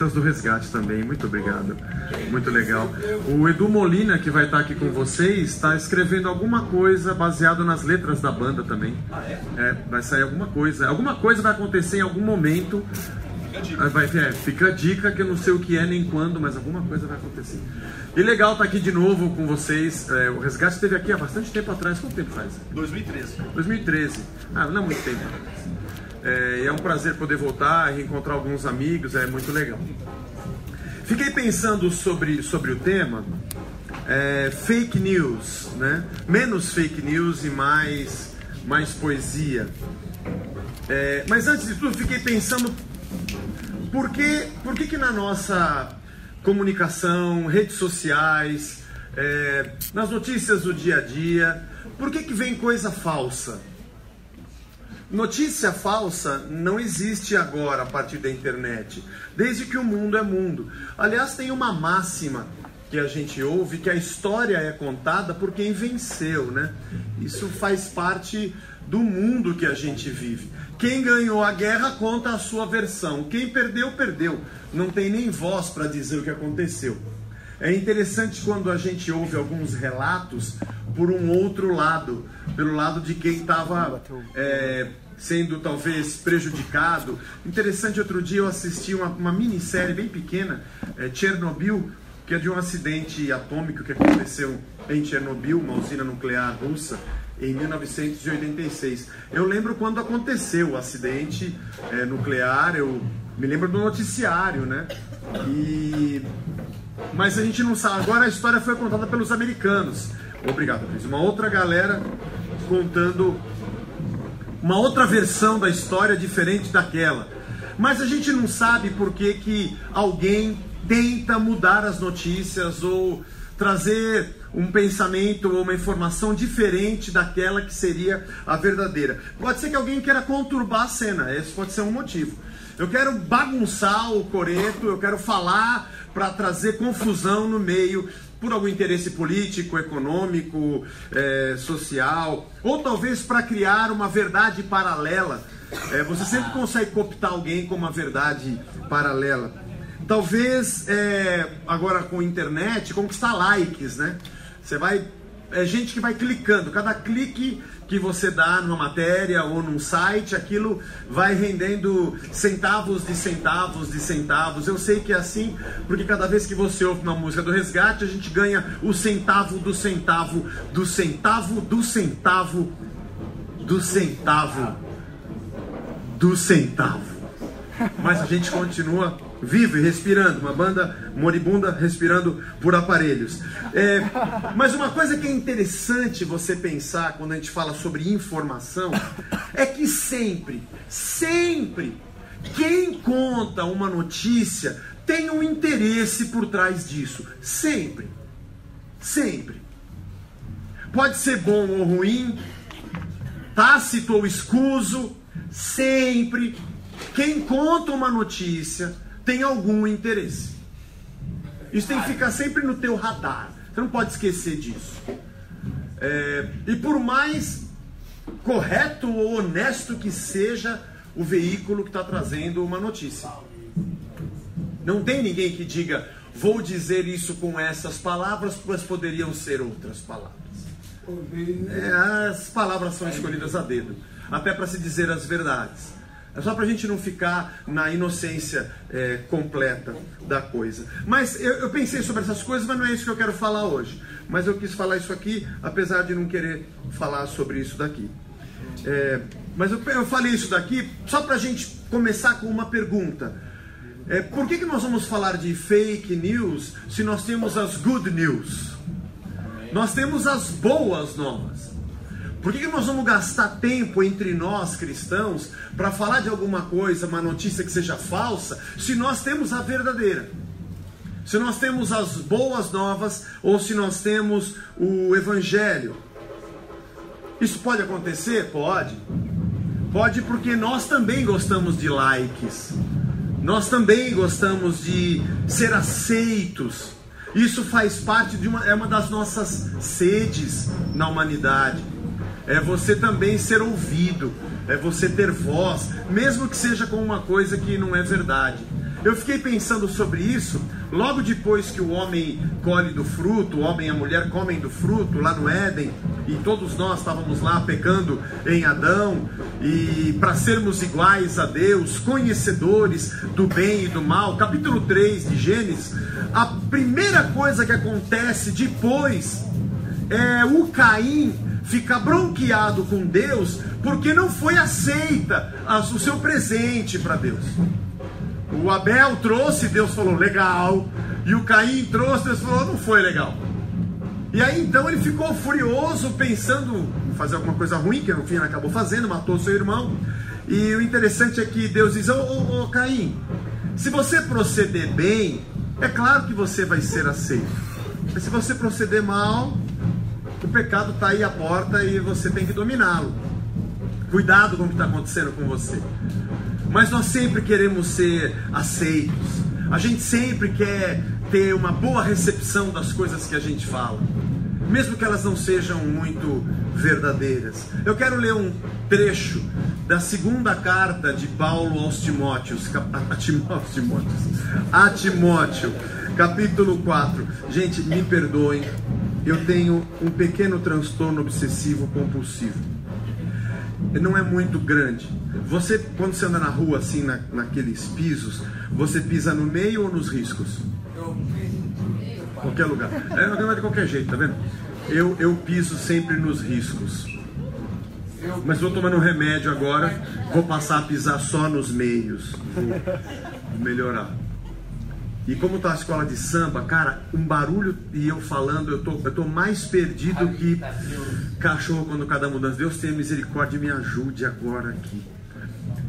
do resgate também, muito obrigado, muito legal. O Edu Molina, que vai estar aqui com vocês, está escrevendo alguma coisa baseado nas letras da banda também. É, vai sair alguma coisa, alguma coisa vai acontecer em algum momento. Vai, é, fica a dica que eu não sei o que é nem quando, mas alguma coisa vai acontecer. E legal estar aqui de novo com vocês. É, o resgate esteve aqui há bastante tempo atrás. Quanto tempo faz? 2013. 2013. Ah, não é muito tempo. É, é um prazer poder voltar, reencontrar alguns amigos, é muito legal. Fiquei pensando sobre, sobre o tema é, fake news, né? Menos fake news e mais, mais poesia. É, mas antes de tudo, fiquei pensando por que, por que, que na nossa comunicação, redes sociais, é, nas notícias do dia a dia, por que, que vem coisa falsa? Notícia falsa não existe agora a partir da internet, desde que o mundo é mundo. Aliás, tem uma máxima que a gente ouve que a história é contada por quem venceu, né? Isso faz parte do mundo que a gente vive. Quem ganhou a guerra conta a sua versão, quem perdeu, perdeu. Não tem nem voz para dizer o que aconteceu. É interessante quando a gente ouve alguns relatos por um outro lado, pelo lado de quem estava é, sendo talvez prejudicado. Interessante, outro dia eu assisti uma, uma minissérie bem pequena, é, Chernobyl, que é de um acidente atômico que aconteceu em Chernobyl, uma usina nuclear russa, em 1986. Eu lembro quando aconteceu o acidente é, nuclear, eu me lembro do noticiário, né? E mas a gente não sabe. Agora a história foi contada pelos americanos. Obrigado, Cris. Uma outra galera contando uma outra versão da história diferente daquela. Mas a gente não sabe por que, que alguém tenta mudar as notícias ou trazer um pensamento ou uma informação diferente daquela que seria a verdadeira. Pode ser que alguém queira conturbar a cena, esse pode ser um motivo. Eu quero bagunçar o coreto, eu quero falar para trazer confusão no meio por algum interesse político, econômico, é, social, ou talvez para criar uma verdade paralela. É, você sempre consegue cooptar alguém com uma verdade paralela. Talvez é, agora com internet conquistar likes, né? Você vai é gente que vai clicando. Cada clique que você dá numa matéria ou num site, aquilo vai rendendo centavos de centavos de centavos. Eu sei que é assim, porque cada vez que você ouve uma música do resgate, a gente ganha o centavo do centavo, do centavo, do centavo, do centavo, do centavo. Mas a gente continua vivo e respirando, uma banda moribunda respirando por aparelhos. É, mas uma coisa que é interessante você pensar quando a gente fala sobre informação é que sempre, sempre, quem conta uma notícia tem um interesse por trás disso. Sempre. Sempre. Pode ser bom ou ruim, tácito ou escuso, sempre. Quem conta uma notícia tem algum interesse. Isso tem que ficar sempre no teu radar. Você não pode esquecer disso. É, e por mais correto ou honesto que seja o veículo que está trazendo uma notícia. Não tem ninguém que diga, vou dizer isso com essas palavras, mas poderiam ser outras palavras. É, as palavras são escolhidas a dedo, até para se dizer as verdades. É só para a gente não ficar na inocência é, completa da coisa. Mas eu, eu, pensei sobre essas coisas, mas não é isso que eu quero falar hoje. Mas eu quis falar isso aqui, apesar de não querer falar sobre isso daqui. É, mas eu, eu, falei isso daqui só para a gente começar com uma pergunta. É, por que, que nós vamos falar de fake news se nós temos as good news? Nós temos as boas novas. Por que, nós vamos gastar tempo entre nós cristãos para falar de alguma coisa, uma notícia que seja falsa, se nós temos a verdadeira? Se nós temos as boas novas ou se nós temos o evangelho? Isso pode acontecer? Pode. Pode porque nós também gostamos de likes. Nós também gostamos de ser aceitos. Isso faz parte de uma é uma das nossas sedes na humanidade é você também ser ouvido, é você ter voz, mesmo que seja com uma coisa que não é verdade. Eu fiquei pensando sobre isso logo depois que o homem colhe do fruto, o homem e a mulher comem do fruto lá no Éden, e todos nós estávamos lá pecando em Adão, e para sermos iguais a Deus, conhecedores do bem e do mal. Capítulo 3 de Gênesis, a primeira coisa que acontece depois é o Caim fica bronqueado com Deus porque não foi aceita o seu presente para Deus. O Abel trouxe, Deus falou legal, e o Caim trouxe, Deus falou não foi legal. E aí então ele ficou furioso, pensando em fazer alguma coisa ruim, que no fim acabou fazendo, matou seu irmão. E o interessante é que Deus diz: Ô oh, oh, Caim, se você proceder bem, é claro que você vai ser aceito. Mas se você proceder mal, o pecado está aí à porta e você tem que dominá-lo. Cuidado com o que está acontecendo com você. Mas nós sempre queremos ser aceitos. A gente sempre quer ter uma boa recepção das coisas que a gente fala, mesmo que elas não sejam muito verdadeiras. Eu quero ler um trecho da segunda carta de Paulo aos Timóteos, a Timóteo, a Timóteo, capítulo 4. Gente, me perdoem, eu tenho um pequeno transtorno obsessivo compulsivo. Não é muito grande. Você, quando você anda na rua, assim, na, naqueles pisos, você pisa no meio ou nos riscos? Qualquer lugar. É, de qualquer jeito, tá vendo? Eu, eu piso sempre nos riscos. Mas vou tomando um remédio agora, vou passar a pisar só nos meios. Vou melhorar. E como tá a escola de samba, cara, um barulho e eu falando, eu tô, eu tô mais perdido que cachorro quando cada mudança. Deus tenha misericórdia e me ajude agora aqui.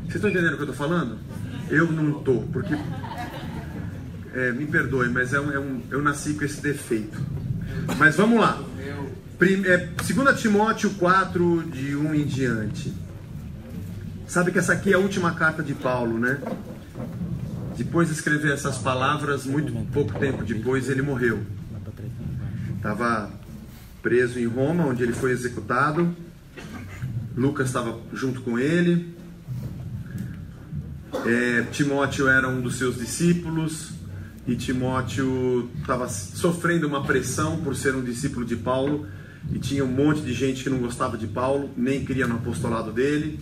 Vocês estão entendendo o que eu tô falando? Eu não tô, porque. É, me perdoe, mas é um, é um, eu nasci com esse defeito. Mas vamos lá. Prime, é, 2 Timóteo 4, de 1 em diante. Sabe que essa aqui é a última carta de Paulo, né? Depois de escrever essas palavras, muito pouco tempo depois, ele morreu. Estava preso em Roma, onde ele foi executado. Lucas estava junto com ele. É, Timóteo era um dos seus discípulos. E Timóteo estava sofrendo uma pressão por ser um discípulo de Paulo. E tinha um monte de gente que não gostava de Paulo, nem queria no apostolado dele,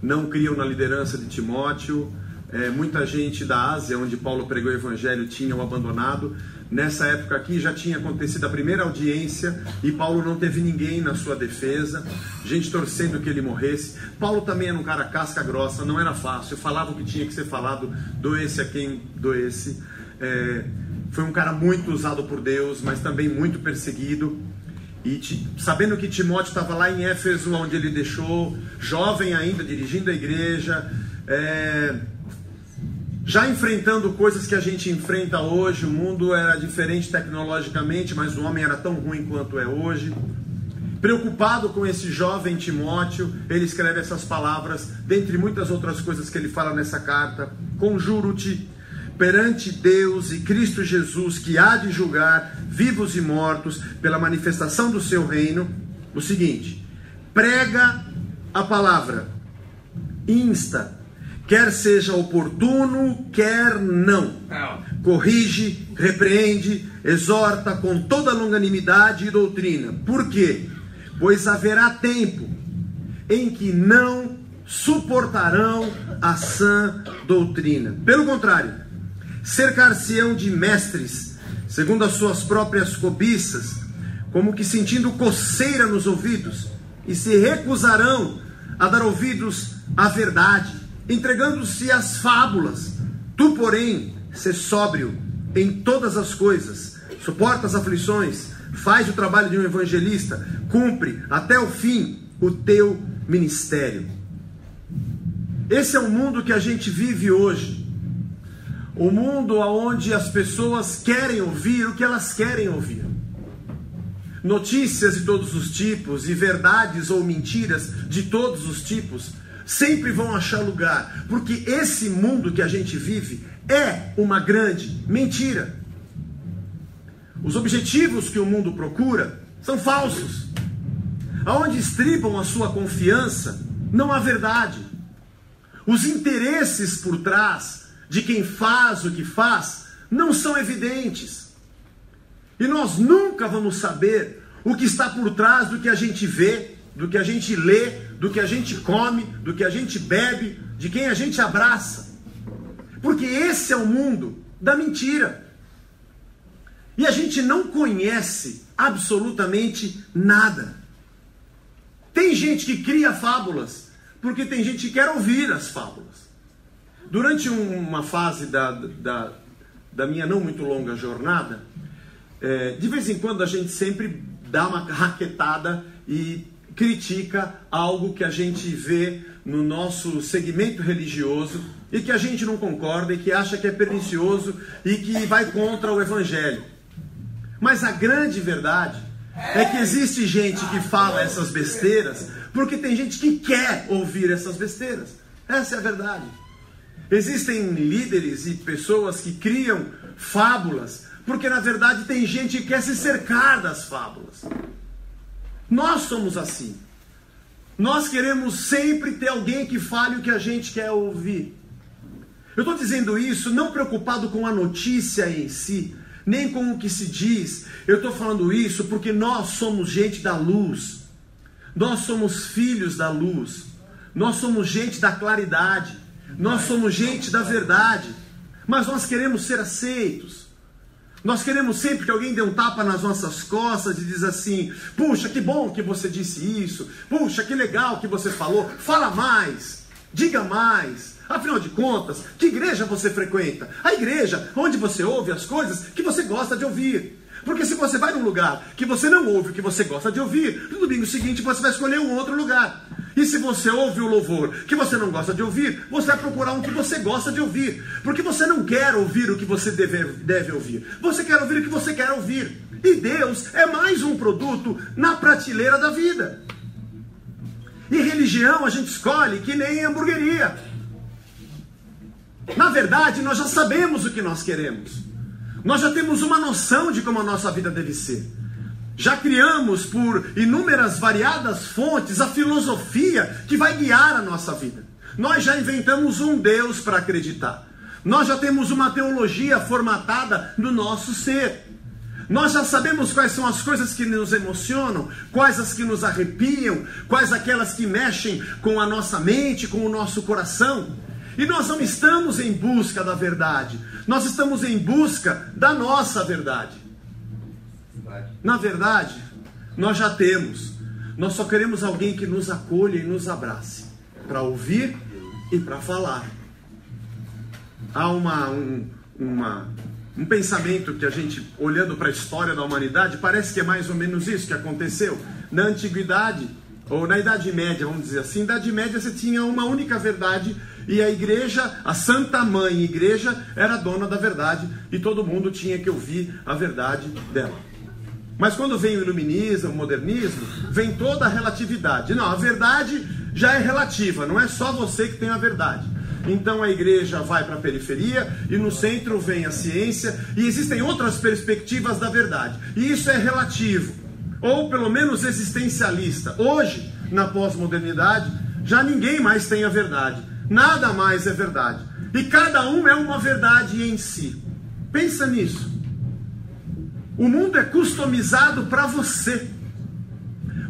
não criam na liderança de Timóteo é, muita gente da Ásia, onde Paulo pregou o evangelho, tinham abandonado. Nessa época aqui já tinha acontecido a primeira audiência e Paulo não teve ninguém na sua defesa, gente torcendo que ele morresse. Paulo também era um cara casca grossa, não era fácil, falava o que tinha que ser falado, doesse a quem doesse. É, foi um cara muito usado por Deus, mas também muito perseguido. E sabendo que Timóteo estava lá em Éfeso, onde ele deixou, jovem ainda, dirigindo a igreja, é, já enfrentando coisas que a gente enfrenta hoje, o mundo era diferente tecnologicamente, mas o homem era tão ruim quanto é hoje. Preocupado com esse jovem Timóteo, ele escreve essas palavras, dentre muitas outras coisas que ele fala nessa carta: Conjuro-te perante Deus e Cristo Jesus, que há de julgar vivos e mortos pela manifestação do seu reino, o seguinte: prega a palavra, insta, quer seja oportuno, quer não. Corrige, repreende, exorta com toda longanimidade e doutrina. Por quê? Pois haverá tempo em que não suportarão a sã doutrina. Pelo contrário, cercar-se-ão de mestres, segundo as suas próprias cobiças, como que sentindo coceira nos ouvidos, e se recusarão a dar ouvidos à verdade entregando-se às fábulas. Tu, porém, se sóbrio em todas as coisas, suporta as aflições, faz o trabalho de um evangelista, cumpre até o fim o teu ministério. Esse é o mundo que a gente vive hoje. O mundo onde as pessoas querem ouvir o que elas querem ouvir. Notícias de todos os tipos e verdades ou mentiras de todos os tipos sempre vão achar lugar, porque esse mundo que a gente vive é uma grande mentira. Os objetivos que o mundo procura são falsos. Aonde estribam a sua confiança, não há verdade. Os interesses por trás de quem faz o que faz não são evidentes. E nós nunca vamos saber o que está por trás do que a gente vê, do que a gente lê, do que a gente come, do que a gente bebe, de quem a gente abraça. Porque esse é o mundo da mentira. E a gente não conhece absolutamente nada. Tem gente que cria fábulas, porque tem gente que quer ouvir as fábulas. Durante uma fase da, da, da minha não muito longa jornada, é, de vez em quando a gente sempre dá uma raquetada e critica algo que a gente vê no nosso segmento religioso e que a gente não concorda e que acha que é pernicioso e que vai contra o evangelho. Mas a grande verdade é que existe gente que fala essas besteiras porque tem gente que quer ouvir essas besteiras. Essa é a verdade. Existem líderes e pessoas que criam fábulas porque na verdade tem gente que quer se cercar das fábulas. Nós somos assim. Nós queremos sempre ter alguém que fale o que a gente quer ouvir. Eu estou dizendo isso não preocupado com a notícia em si, nem com o que se diz. Eu estou falando isso porque nós somos gente da luz. Nós somos filhos da luz. Nós somos gente da claridade. Nós somos gente da verdade. Mas nós queremos ser aceitos. Nós queremos sempre que alguém dê um tapa nas nossas costas e diz assim: "Puxa, que bom que você disse isso. Puxa, que legal que você falou. Fala mais. Diga mais." Afinal de contas, que igreja você frequenta? A igreja onde você ouve as coisas que você gosta de ouvir. Porque se você vai num lugar que você não ouve o que você gosta de ouvir, no domingo seguinte você vai escolher um outro lugar. E se você ouve o louvor que você não gosta de ouvir, você vai procurar um que você gosta de ouvir. Porque você não quer ouvir o que você deve, deve ouvir. Você quer ouvir o que você quer ouvir. E Deus é mais um produto na prateleira da vida. E religião a gente escolhe que nem hamburgueria. Na verdade, nós já sabemos o que nós queremos. Nós já temos uma noção de como a nossa vida deve ser. Já criamos por inúmeras variadas fontes a filosofia que vai guiar a nossa vida. Nós já inventamos um Deus para acreditar. Nós já temos uma teologia formatada no nosso ser. Nós já sabemos quais são as coisas que nos emocionam, quais as que nos arrepiam, quais aquelas que mexem com a nossa mente, com o nosso coração. E nós não estamos em busca da verdade, nós estamos em busca da nossa verdade. Na verdade, nós já temos. Nós só queremos alguém que nos acolha e nos abrace para ouvir e para falar. Há uma, um, uma, um pensamento que a gente, olhando para a história da humanidade, parece que é mais ou menos isso que aconteceu. Na antiguidade, ou na Idade Média, vamos dizer assim, na Idade Média você tinha uma única verdade e a igreja, a Santa Mãe Igreja, era dona da verdade e todo mundo tinha que ouvir a verdade dela. Mas quando vem o iluminismo, o modernismo, vem toda a relatividade. Não, a verdade já é relativa, não é só você que tem a verdade. Então a igreja vai para a periferia e no centro vem a ciência e existem outras perspectivas da verdade. E isso é relativo, ou pelo menos existencialista. Hoje, na pós-modernidade, já ninguém mais tem a verdade. Nada mais é verdade. E cada um é uma verdade em si. Pensa nisso. O mundo é customizado para você.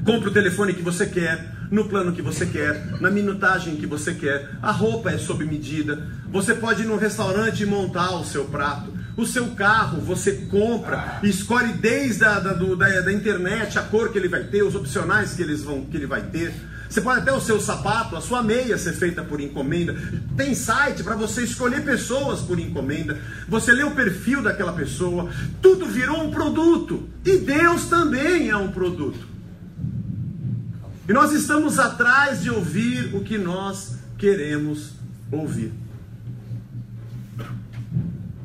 Compre o telefone que você quer, no plano que você quer, na minutagem que você quer. A roupa é sob medida. Você pode ir num restaurante e montar o seu prato. O seu carro você compra, escolhe desde a da, do, da, da internet a cor que ele vai ter, os opcionais que, eles vão, que ele vai ter. Você pode até o seu sapato, a sua meia ser feita por encomenda. Tem site para você escolher pessoas por encomenda. Você lê o perfil daquela pessoa. Tudo virou um produto. E Deus também é um produto. E nós estamos atrás de ouvir o que nós queremos ouvir.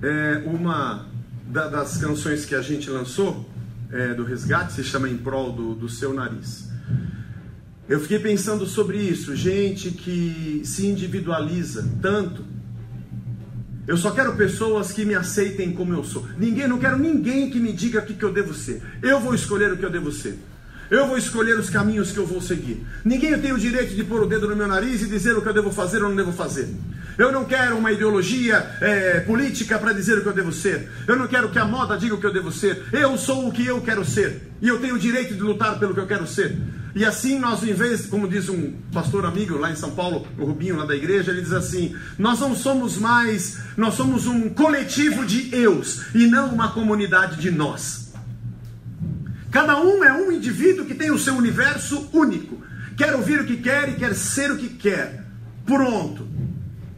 É uma das canções que a gente lançou é, do resgate se chama Em Prol do, do Seu Nariz. Eu fiquei pensando sobre isso, gente que se individualiza tanto. Eu só quero pessoas que me aceitem como eu sou. Ninguém, não quero ninguém que me diga o que, que eu devo ser. Eu vou escolher o que eu devo ser. Eu vou escolher os caminhos que eu vou seguir. Ninguém tem o direito de pôr o dedo no meu nariz e dizer o que eu devo fazer ou não devo fazer. Eu não quero uma ideologia é, política para dizer o que eu devo ser. Eu não quero que a moda diga o que eu devo ser. Eu sou o que eu quero ser. E eu tenho o direito de lutar pelo que eu quero ser. E assim nós, em vez, como diz um pastor amigo lá em São Paulo, o Rubinho lá da igreja, ele diz assim: nós não somos mais, nós somos um coletivo de eus e não uma comunidade de nós. Cada um é um indivíduo que tem o seu universo único. Quer ouvir o que quer e quer ser o que quer. Pronto.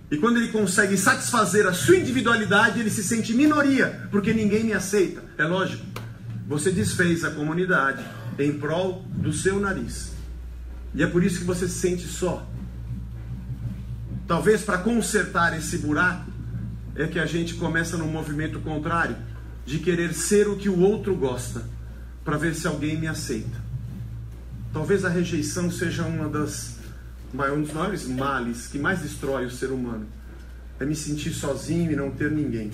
E quando ele consegue satisfazer a sua individualidade, ele se sente minoria, porque ninguém me aceita. É lógico. Você desfez a comunidade em prol do seu nariz. E é por isso que você se sente só. Talvez para consertar esse buraco é que a gente começa num movimento contrário, de querer ser o que o outro gosta, para ver se alguém me aceita. Talvez a rejeição seja uma das um dos maiores males que mais destrói o ser humano. É me sentir sozinho e não ter ninguém.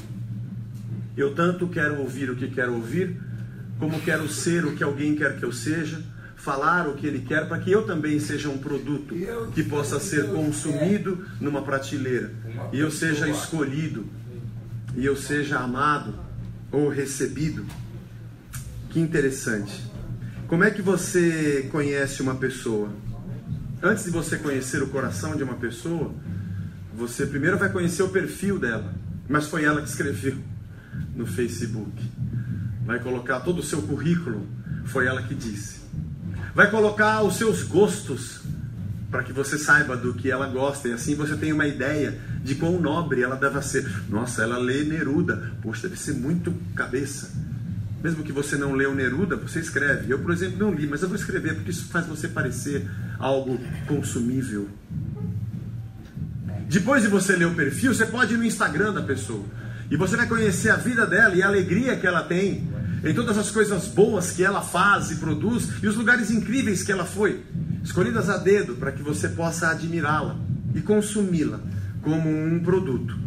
Eu tanto quero ouvir o que quero ouvir, como quero ser o que alguém quer que eu seja, falar o que ele quer, para que eu também seja um produto que possa ser consumido numa prateleira, e eu seja escolhido, e eu seja amado ou recebido. Que interessante. Como é que você conhece uma pessoa? Antes de você conhecer o coração de uma pessoa, você primeiro vai conhecer o perfil dela, mas foi ela que escreveu no Facebook vai colocar todo o seu currículo, foi ela que disse. Vai colocar os seus gostos, para que você saiba do que ela gosta, e assim você tem uma ideia de quão nobre ela deve ser. Nossa, ela lê Neruda, poxa, deve ser muito cabeça. Mesmo que você não leu Neruda, você escreve. Eu, por exemplo, não li, mas eu vou escrever porque isso faz você parecer algo consumível. Depois de você ler o perfil, você pode ir no Instagram da pessoa. E você vai conhecer a vida dela e a alegria que ela tem em todas as coisas boas que ela faz e produz e os lugares incríveis que ela foi, escolhidas a dedo para que você possa admirá-la e consumi-la como um produto.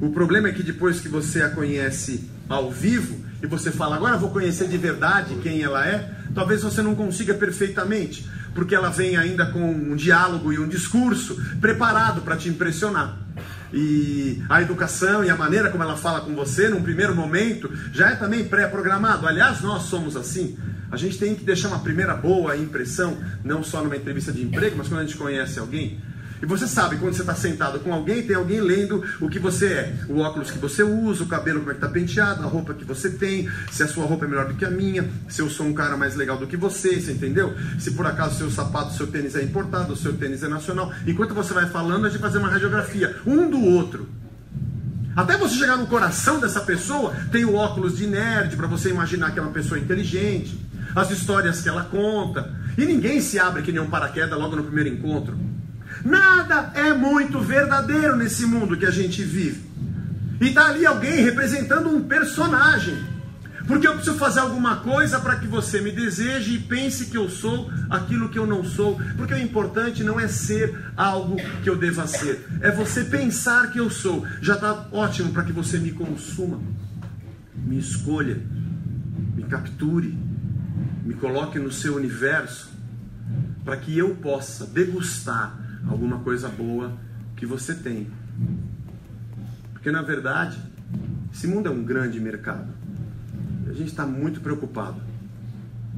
O problema é que depois que você a conhece ao vivo e você fala, agora vou conhecer de verdade quem ela é, talvez você não consiga perfeitamente, porque ela vem ainda com um diálogo e um discurso preparado para te impressionar e a educação e a maneira como ela fala com você num primeiro momento já é também pré-programado. Aliás, nós somos assim. A gente tem que deixar uma primeira boa impressão, não só numa entrevista de emprego, mas quando a gente conhece alguém. E você sabe, quando você está sentado com alguém, tem alguém lendo o que você é. O óculos que você usa, o cabelo como é que está penteado, a roupa que você tem, se a sua roupa é melhor do que a minha, se eu sou um cara mais legal do que você, você entendeu? Se por acaso seu sapato, seu tênis é importado, seu tênis é nacional. Enquanto você vai falando, a gente fazer uma radiografia, um do outro. Até você chegar no coração dessa pessoa, tem o óculos de nerd para você imaginar que é uma pessoa inteligente, as histórias que ela conta. E ninguém se abre que nem um paraquedas logo no primeiro encontro. Nada é muito verdadeiro nesse mundo que a gente vive. E está ali alguém representando um personagem. Porque eu preciso fazer alguma coisa para que você me deseje e pense que eu sou aquilo que eu não sou. Porque o importante não é ser algo que eu deva ser, é você pensar que eu sou. Já está ótimo para que você me consuma, me escolha, me capture, me coloque no seu universo, para que eu possa degustar alguma coisa boa que você tem. Porque na verdade, esse mundo é um grande mercado. A gente está muito preocupado.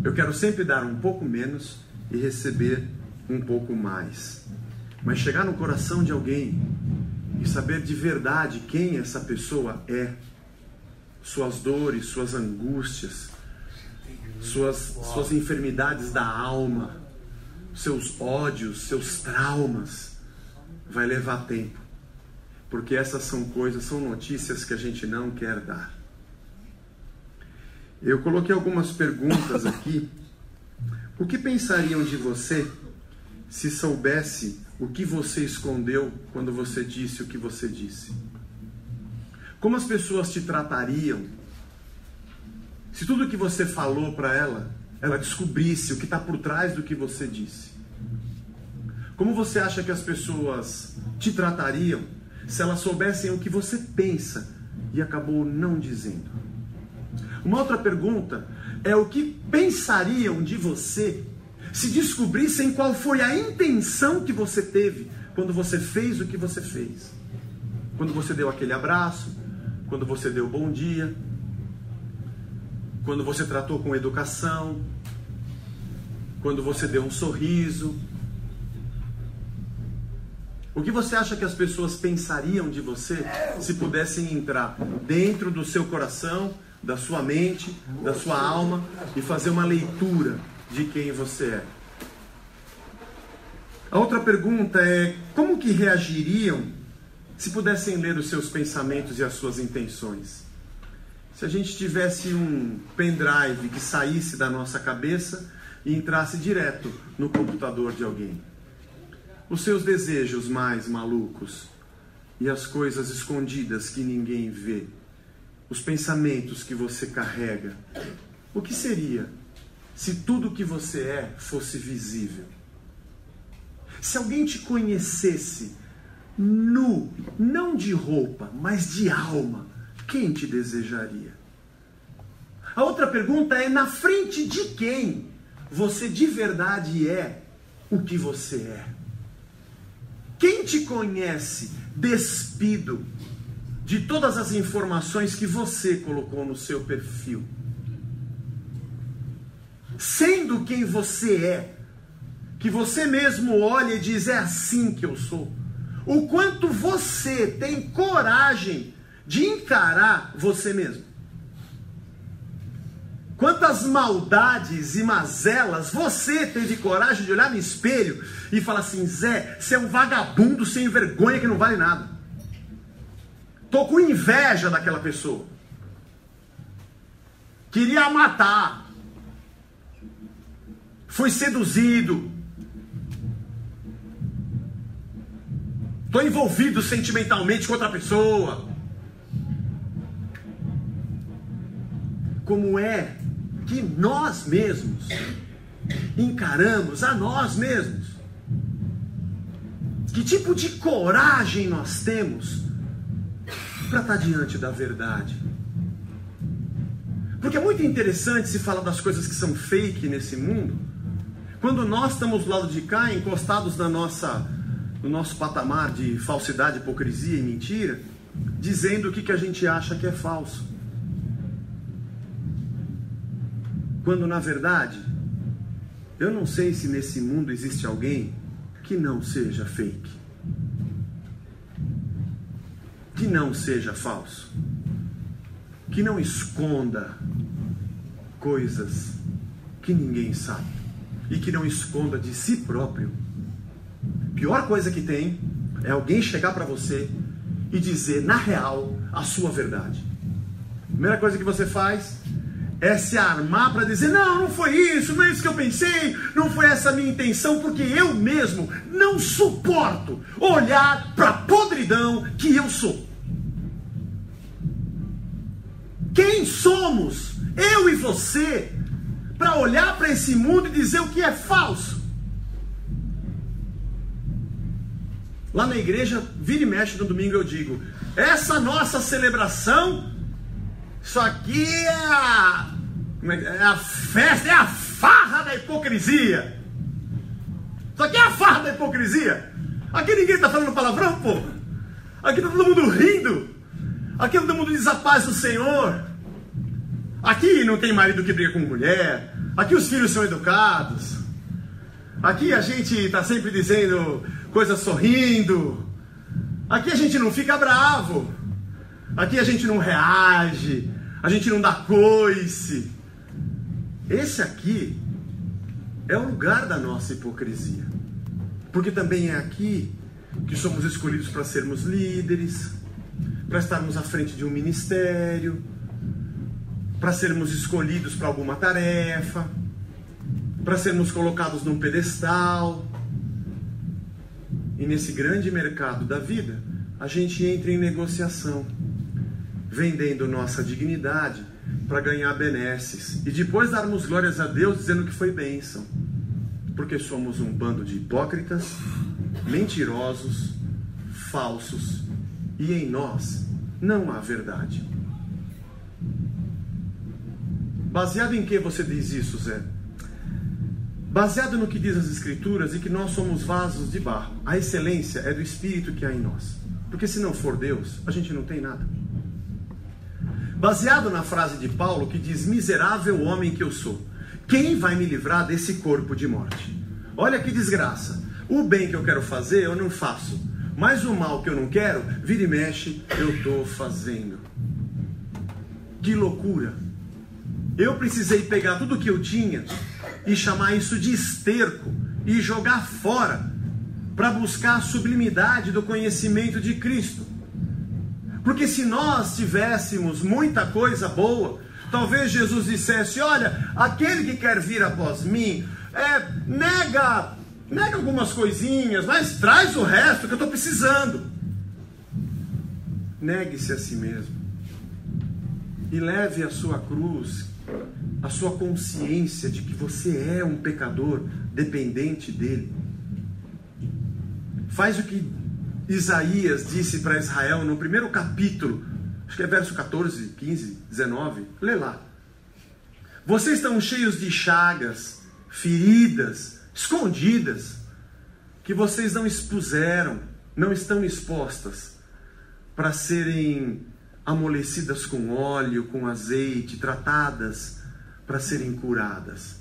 Eu quero sempre dar um pouco menos e receber um pouco mais. Mas chegar no coração de alguém e saber de verdade quem essa pessoa é, suas dores, suas angústias, suas, suas enfermidades da alma, seus ódios, seus traumas, vai levar tempo. Porque essas são coisas, são notícias que a gente não quer dar. Eu coloquei algumas perguntas aqui. O que pensariam de você se soubesse o que você escondeu quando você disse o que você disse? Como as pessoas te tratariam se tudo que você falou para ela ela descobrisse o que está por trás do que você disse? Como você acha que as pessoas te tratariam se elas soubessem o que você pensa e acabou não dizendo? Uma outra pergunta é o que pensariam de você se descobrissem qual foi a intenção que você teve quando você fez o que você fez. Quando você deu aquele abraço, quando você deu bom dia, quando você tratou com educação, quando você deu um sorriso. O que você acha que as pessoas pensariam de você se pudessem entrar dentro do seu coração, da sua mente, da sua alma e fazer uma leitura de quem você é? A outra pergunta é: como que reagiriam se pudessem ler os seus pensamentos e as suas intenções? Se a gente tivesse um pendrive que saísse da nossa cabeça e entrasse direto no computador de alguém. Os seus desejos mais malucos e as coisas escondidas que ninguém vê, os pensamentos que você carrega. O que seria se tudo que você é fosse visível? Se alguém te conhecesse nu, não de roupa, mas de alma, quem te desejaria? A outra pergunta é: na frente de quem você de verdade é o que você é? Quem te conhece despido de todas as informações que você colocou no seu perfil? Sendo quem você é, que você mesmo olha e diz: é assim que eu sou. O quanto você tem coragem de encarar você mesmo. Quantas maldades e mazelas você teve coragem de olhar no espelho e falar assim: Zé, você é um vagabundo sem vergonha que não vale nada. Tô com inveja daquela pessoa. Queria matar. Fui seduzido. Estou envolvido sentimentalmente com outra pessoa. Como é que nós mesmos encaramos a nós mesmos? Que tipo de coragem nós temos para estar tá diante da verdade? Porque é muito interessante se falar das coisas que são fake nesse mundo, quando nós estamos do lado de cá, encostados na nossa, no nosso patamar de falsidade, hipocrisia e mentira, dizendo o que, que a gente acha que é falso. Quando na verdade, eu não sei se nesse mundo existe alguém que não seja fake, que não seja falso, que não esconda coisas que ninguém sabe e que não esconda de si próprio. Pior coisa que tem é alguém chegar para você e dizer na real a sua verdade. Primeira coisa que você faz é se armar para dizer: não, não foi isso, não é isso que eu pensei, não foi essa a minha intenção, porque eu mesmo não suporto olhar para a podridão que eu sou. Quem somos, eu e você, para olhar para esse mundo e dizer o que é falso? Lá na igreja, vira e mexe no domingo eu digo: essa nossa celebração isso aqui é a, é, é a festa, é a farra da hipocrisia. Isso aqui é a farra da hipocrisia. Aqui ninguém está falando palavrão, pô. Aqui está todo mundo rindo. Aqui todo mundo diz a paz do Senhor. Aqui não tem marido que briga com mulher. Aqui os filhos são educados. Aqui a gente está sempre dizendo coisas sorrindo. Aqui a gente não fica bravo. Aqui a gente não reage, a gente não dá coice. Esse aqui é o lugar da nossa hipocrisia. Porque também é aqui que somos escolhidos para sermos líderes, para estarmos à frente de um ministério, para sermos escolhidos para alguma tarefa, para sermos colocados num pedestal. E nesse grande mercado da vida, a gente entra em negociação vendendo nossa dignidade para ganhar benesses e depois darmos glórias a Deus dizendo que foi bênção, porque somos um bando de hipócritas, mentirosos, falsos e em nós não há verdade. Baseado em que você diz isso, Zé? Baseado no que diz as Escrituras e que nós somos vasos de barro. A excelência é do Espírito que há em nós. Porque se não for Deus, a gente não tem nada. Baseado na frase de Paulo que diz: Miserável homem que eu sou, quem vai me livrar desse corpo de morte? Olha que desgraça. O bem que eu quero fazer, eu não faço. Mas o mal que eu não quero, vira e mexe, eu estou fazendo. Que loucura! Eu precisei pegar tudo que eu tinha e chamar isso de esterco e jogar fora para buscar a sublimidade do conhecimento de Cristo. Porque se nós tivéssemos muita coisa boa, talvez Jesus dissesse: Olha, aquele que quer vir após mim, é, nega, nega algumas coisinhas, mas traz o resto que eu estou precisando. Negue-se a si mesmo e leve a sua cruz a sua consciência de que você é um pecador dependente dele. Faz o que Isaías disse para Israel no primeiro capítulo, acho que é verso 14, 15, 19. Lê lá. Vocês estão cheios de chagas, feridas, escondidas, que vocês não expuseram, não estão expostas para serem amolecidas com óleo, com azeite, tratadas para serem curadas.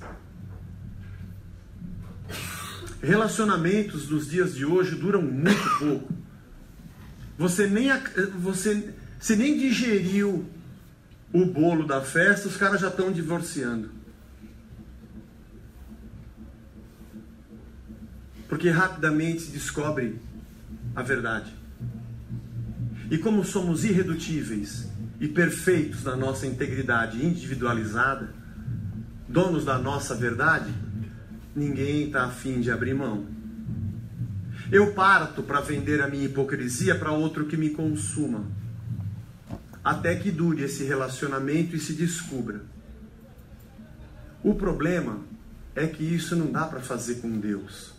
Relacionamentos dos dias de hoje duram muito pouco. Você nem, você, você nem digeriu o bolo da festa, os caras já estão divorciando. Porque rapidamente se descobre a verdade. E como somos irredutíveis e perfeitos na nossa integridade individualizada, donos da nossa verdade, ninguém está afim de abrir mão. Eu parto para vender a minha hipocrisia para outro que me consuma, até que dure esse relacionamento e se descubra. O problema é que isso não dá para fazer com Deus,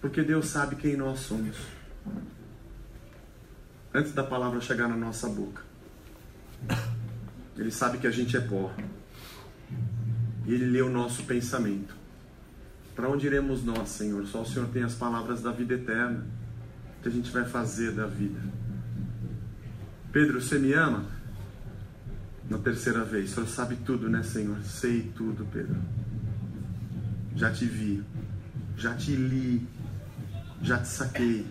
porque Deus sabe quem nós somos antes da palavra chegar na nossa boca. Ele sabe que a gente é pó. E ele lê o nosso pensamento. Para onde iremos nós, Senhor? Só o Senhor tem as palavras da vida eterna. O que a gente vai fazer da vida? Pedro, você me ama? Na terceira vez. O Senhor sabe tudo, né, Senhor? Sei tudo, Pedro. Já te vi. Já te li. Já te saquei.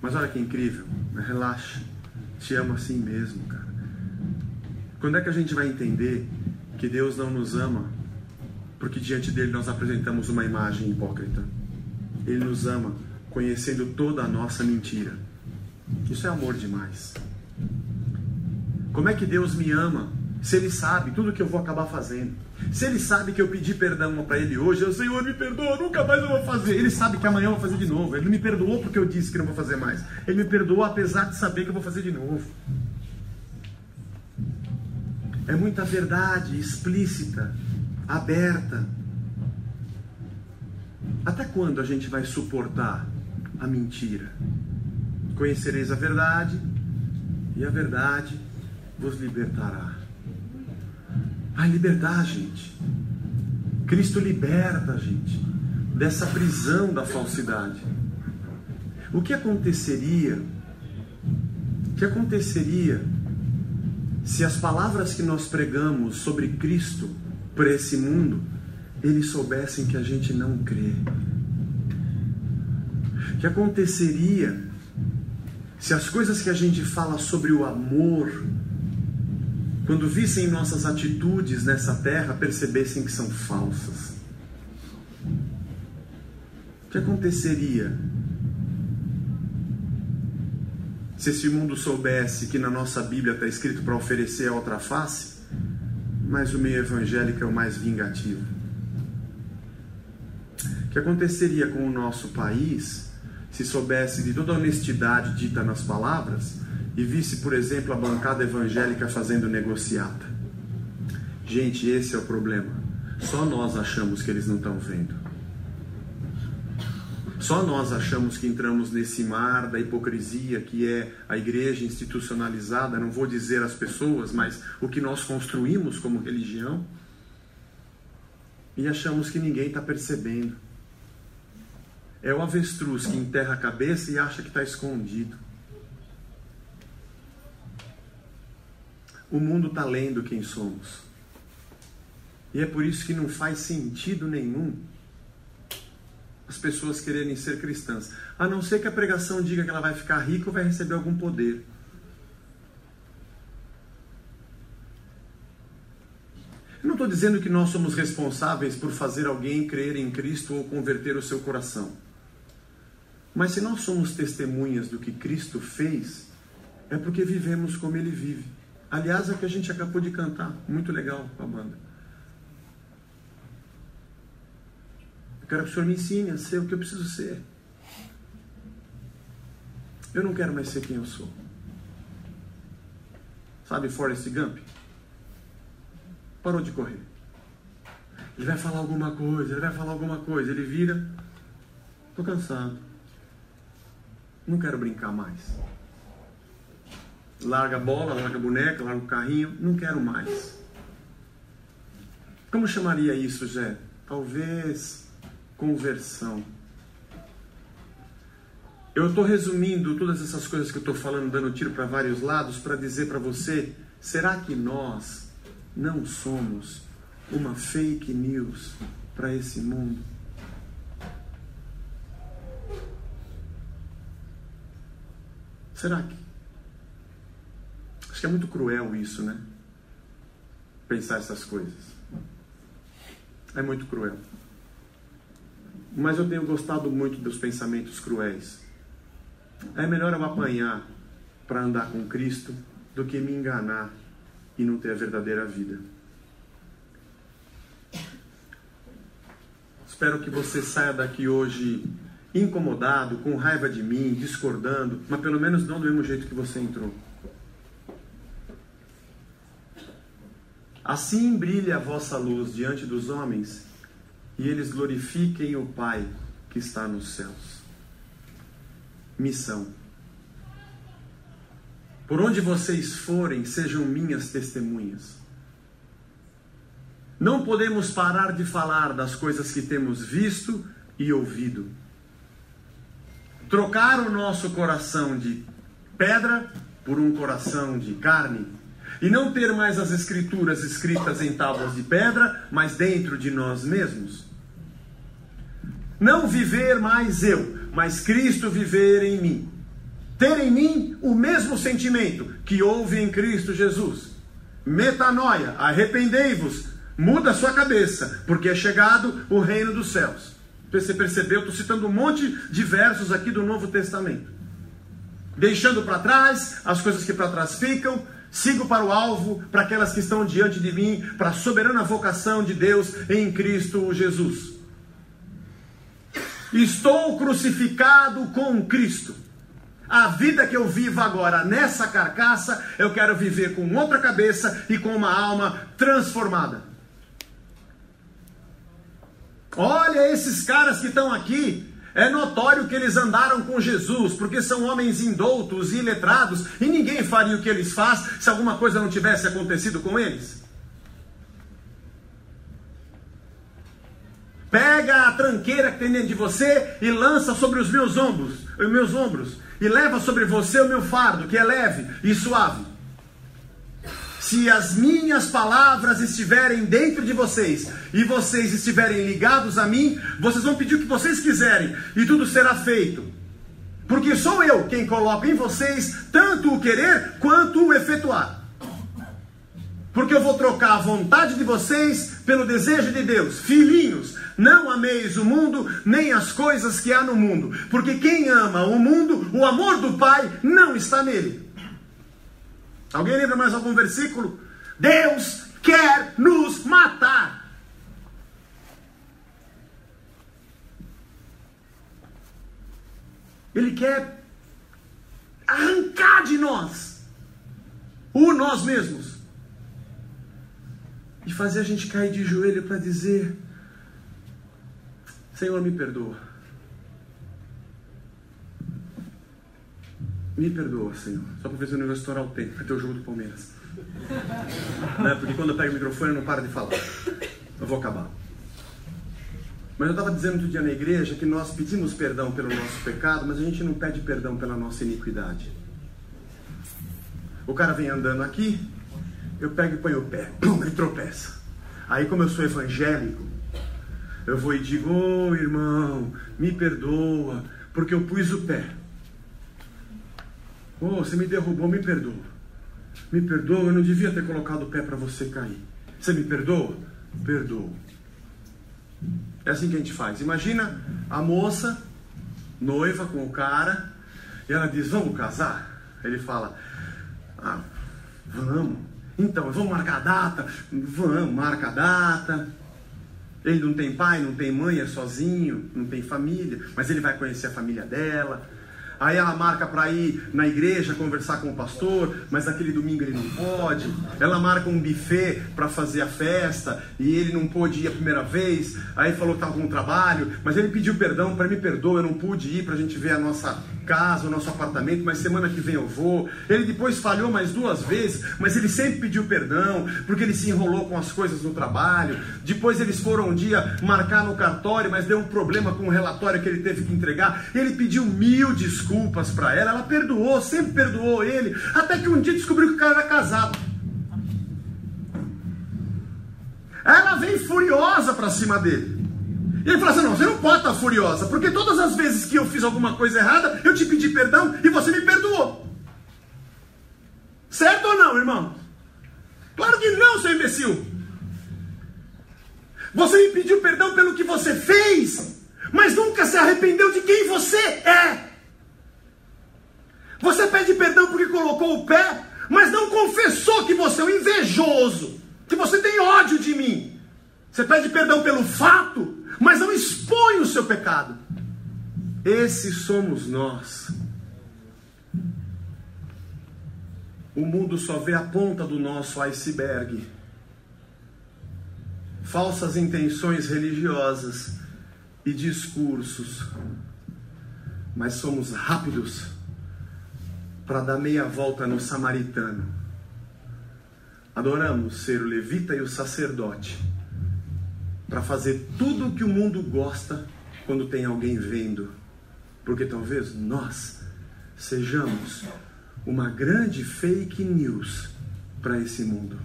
Mas olha que incrível. Relaxa. Te amo assim mesmo, cara. Quando é que a gente vai entender que Deus não nos ama porque diante dele nós apresentamos uma imagem hipócrita? Ele nos ama conhecendo toda a nossa mentira. Isso é amor demais. Como é que Deus me ama se Ele sabe tudo que eu vou acabar fazendo? Se Ele sabe que eu pedi perdão para Ele hoje, eu, Senhor, me perdoa, nunca mais eu vou fazer. Ele sabe que amanhã eu vou fazer de novo. Ele me perdoou porque eu disse que não vou fazer mais. Ele me perdoou apesar de saber que eu vou fazer de novo. É muita verdade explícita, aberta. Até quando a gente vai suportar a mentira? Conhecereis a verdade, e a verdade vos libertará. Vai libertar a gente. Cristo liberta a gente dessa prisão da falsidade. O que aconteceria? O que aconteceria se as palavras que nós pregamos sobre Cristo para esse mundo, eles soubessem que a gente não crê? O que aconteceria se as coisas que a gente fala sobre o amor, quando vissem nossas atitudes nessa terra, percebessem que são falsas? O que aconteceria se esse mundo soubesse que na nossa Bíblia está escrito para oferecer a outra face, mas o meio evangélico é o mais vingativo? O que aconteceria com o nosso país se soubesse de toda a honestidade dita nas palavras e visse, por exemplo, a bancada evangélica fazendo negociata. Gente, esse é o problema. Só nós achamos que eles não estão vendo. Só nós achamos que entramos nesse mar da hipocrisia que é a igreja institucionalizada, não vou dizer as pessoas, mas o que nós construímos como religião, e achamos que ninguém está percebendo. É o avestruz que enterra a cabeça e acha que está escondido. O mundo está lendo quem somos. E é por isso que não faz sentido nenhum as pessoas quererem ser cristãs. A não ser que a pregação diga que ela vai ficar rica ou vai receber algum poder. Eu não estou dizendo que nós somos responsáveis por fazer alguém crer em Cristo ou converter o seu coração. Mas se nós somos testemunhas do que Cristo fez, é porque vivemos como Ele vive. Aliás, é o que a gente acabou de cantar, muito legal com a banda. Quero que o Senhor me ensine a ser o que eu preciso ser. Eu não quero mais ser quem eu sou. Sabe Forrest Gump? Parou de correr. Ele vai falar alguma coisa, ele vai falar alguma coisa. Ele vira. Estou cansado. Não quero brincar mais. Larga a bola, larga a boneca, larga o carrinho. Não quero mais. Como chamaria isso, Zé? Talvez conversão. Eu estou resumindo todas essas coisas que eu estou falando, dando tiro para vários lados, para dizer para você: será que nós não somos uma fake news para esse mundo? Será que? Acho que é muito cruel isso, né? Pensar essas coisas. É muito cruel. Mas eu tenho gostado muito dos pensamentos cruéis. É melhor eu apanhar para andar com Cristo do que me enganar e não ter a verdadeira vida. Espero que você saia daqui hoje incomodado, com raiva de mim, discordando, mas pelo menos não do mesmo jeito que você entrou. Assim brilhe a vossa luz diante dos homens e eles glorifiquem o Pai que está nos céus. Missão. Por onde vocês forem, sejam minhas testemunhas. Não podemos parar de falar das coisas que temos visto e ouvido. Trocar o nosso coração de pedra por um coração de carne e não ter mais as escrituras escritas em tábuas de pedra, mas dentro de nós mesmos. Não viver mais eu, mas Cristo viver em mim. Ter em mim o mesmo sentimento que houve em Cristo Jesus. Metanoia, arrependei-vos, muda sua cabeça, porque é chegado o reino dos céus. Você percebeu? Estou citando um monte de versos aqui do Novo Testamento. Deixando para trás as coisas que para trás ficam, sigo para o alvo, para aquelas que estão diante de mim, para a soberana vocação de Deus em Cristo Jesus. Estou crucificado com Cristo. A vida que eu vivo agora nessa carcaça, eu quero viver com outra cabeça e com uma alma transformada. Olha esses caras que estão aqui. É notório que eles andaram com Jesus, porque são homens indoutos e iletrados, e ninguém faria o que eles fazem se alguma coisa não tivesse acontecido com eles. Pega a tranqueira que tem dentro de você e lança sobre os meus ombros, os meus ombros, e leva sobre você o meu fardo, que é leve e suave. Se as minhas palavras estiverem dentro de vocês e vocês estiverem ligados a mim, vocês vão pedir o que vocês quiserem e tudo será feito. Porque sou eu quem coloca em vocês tanto o querer quanto o efetuar. Porque eu vou trocar a vontade de vocês pelo desejo de Deus. Filhinhos, não ameis o mundo, nem as coisas que há no mundo. Porque quem ama o mundo, o amor do Pai não está nele. Alguém lembra mais algum versículo? Deus quer nos matar. Ele quer arrancar de nós o nós mesmos de fazer a gente cair de joelho para dizer: Senhor, me perdoa. Me perdoa, Senhor. Só para ver se o não estourar o tempo, porque o jogo do Palmeiras. né? Porque quando eu pego o microfone eu não paro de falar. Eu vou acabar. Mas eu estava dizendo outro dia na igreja que nós pedimos perdão pelo nosso pecado, mas a gente não pede perdão pela nossa iniquidade. O cara vem andando aqui, eu pego e ponho o pé, pum, ele tropeça. Aí, como eu sou evangélico, eu vou e digo: Ô oh, irmão, me perdoa, porque eu pus o pé. Ô, oh, você me derrubou, me perdoa. Me perdoa, eu não devia ter colocado o pé para você cair. Você me perdoa? Perdoa. É assim que a gente faz. Imagina a moça, noiva com o cara, e ela diz: Vamos casar? Ele fala: Ah, vamos. Então, vamos marcar a data? Vamos, marca a data. Ele não tem pai, não tem mãe, é sozinho, não tem família, mas ele vai conhecer a família dela. Aí ela marca para ir na igreja conversar com o pastor, mas naquele domingo ele não pode. Ela marca um buffet para fazer a festa e ele não pôde ir a primeira vez. Aí falou que estava com trabalho, mas ele pediu perdão para me perdoa, eu não pude ir para a gente ver a nossa casa, o nosso apartamento, mas semana que vem eu vou. Ele depois falhou mais duas vezes, mas ele sempre pediu perdão, porque ele se enrolou com as coisas no trabalho. Depois eles foram um dia marcar no cartório, mas deu um problema com o relatório que ele teve que entregar. Ele pediu mil desculpas para ela, ela perdoou, sempre perdoou ele, até que um dia descobriu que o cara era casado. Ela vem furiosa para cima dele. E ele fala assim: não, você não pode estar furiosa, porque todas as vezes que eu fiz alguma coisa errada, eu te pedi perdão e você me perdoou. Certo ou não, irmão? Claro que não, seu imbecil. Você me pediu perdão pelo que você fez, mas nunca se arrependeu de quem você é. Você pede perdão porque colocou o pé, mas não confessou que você é um invejoso, que você tem ódio de mim. Você pede perdão pelo fato, mas não expõe o seu pecado. Esse somos nós. O mundo só vê a ponta do nosso iceberg. Falsas intenções religiosas e discursos. Mas somos rápidos para dar meia volta no samaritano. Adoramos ser o levita e o sacerdote para fazer tudo o que o mundo gosta quando tem alguém vendo. Porque talvez nós sejamos uma grande fake news para esse mundo.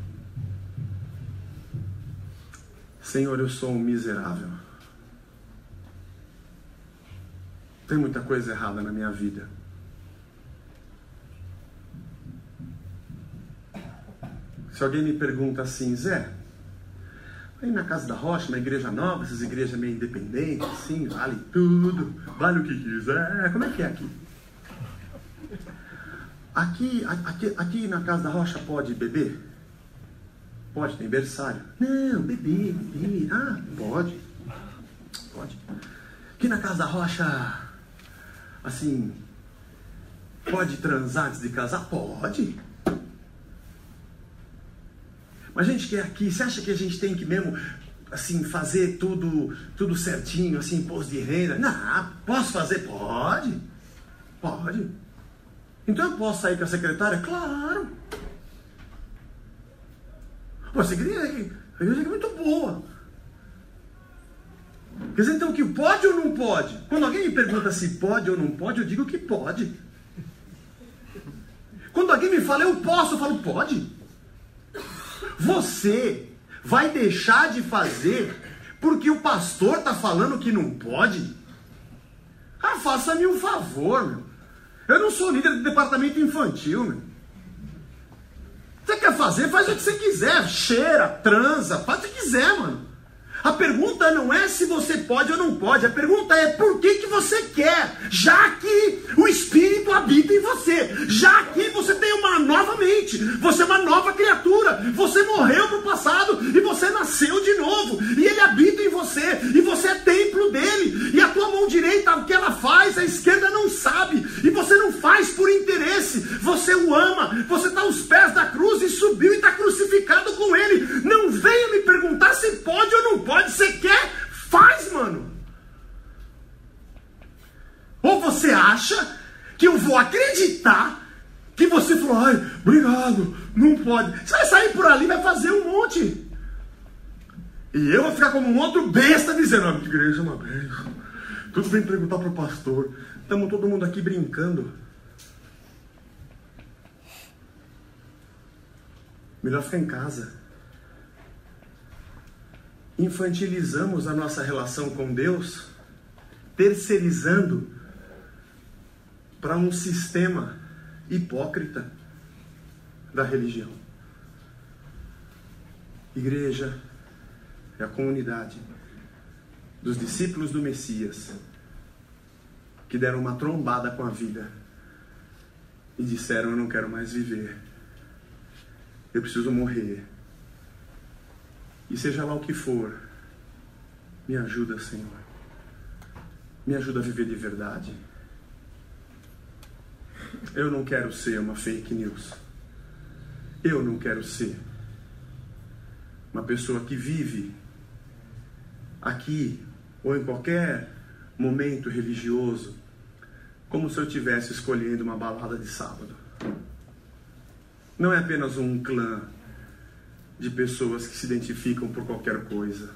Senhor, eu sou um miserável. Tem muita coisa errada na minha vida. Se alguém me pergunta assim, Zé, Aí na Casa da Rocha, na Igreja Nova, essas igrejas meio independentes, assim, vale tudo, vale o que quiser. Como é que é aqui? Aqui, aqui, aqui na Casa da Rocha pode beber? Pode, tem berçário. Não, beber, beber. Ah, pode. Pode. Aqui na Casa da Rocha, assim, pode transar antes de casar? Pode. Mas a gente quer aqui, você acha que a gente tem que mesmo assim fazer tudo tudo certinho, assim, imposto de renda? Não, posso fazer? Pode. Pode. Então eu posso sair com a secretária? Claro. Pô, a igreja é muito boa. Quer dizer, então, que pode ou não pode? Quando alguém me pergunta se pode ou não pode, eu digo que pode. Quando alguém me fala eu posso, eu falo pode. Você vai deixar de fazer porque o pastor está falando que não pode? Ah, faça-me um favor, meu. Eu não sou líder do departamento infantil, meu. Você quer fazer? Faz o que você quiser. Cheira, transa, faz o que quiser, mano. A pergunta não é se você pode ou não pode, a pergunta é por que, que você quer, já que o Espírito habita em você, já que você tem uma nova mente, você é uma nova criatura, você morreu para o passado e você nasceu de novo, e ele habita em você, e você é templo dele, e a tua mão direita, o que ela faz, a esquerda não sabe, e você não faz por interesse, você o ama, você está aos pés da cruz e subiu e está crucificado com ele. Não venha me perguntar se pode ou não pode pode, você quer, faz, mano. Ou você acha que eu vou acreditar que você falou, ai, obrigado, não pode. Você vai sair por ali vai fazer um monte. E eu vou ficar como um outro besta dizendo, a igreja é uma bênção. Tudo vem perguntar para o pastor. Estamos todo mundo aqui brincando. Melhor ficar em casa. Infantilizamos a nossa relação com Deus, terceirizando para um sistema hipócrita da religião. Igreja é a comunidade dos discípulos do Messias que deram uma trombada com a vida e disseram: Eu não quero mais viver, eu preciso morrer. E seja lá o que for, me ajuda, Senhor. Me ajuda a viver de verdade. Eu não quero ser uma fake news. Eu não quero ser uma pessoa que vive aqui ou em qualquer momento religioso como se eu estivesse escolhendo uma balada de sábado. Não é apenas um clã de pessoas que se identificam por qualquer coisa,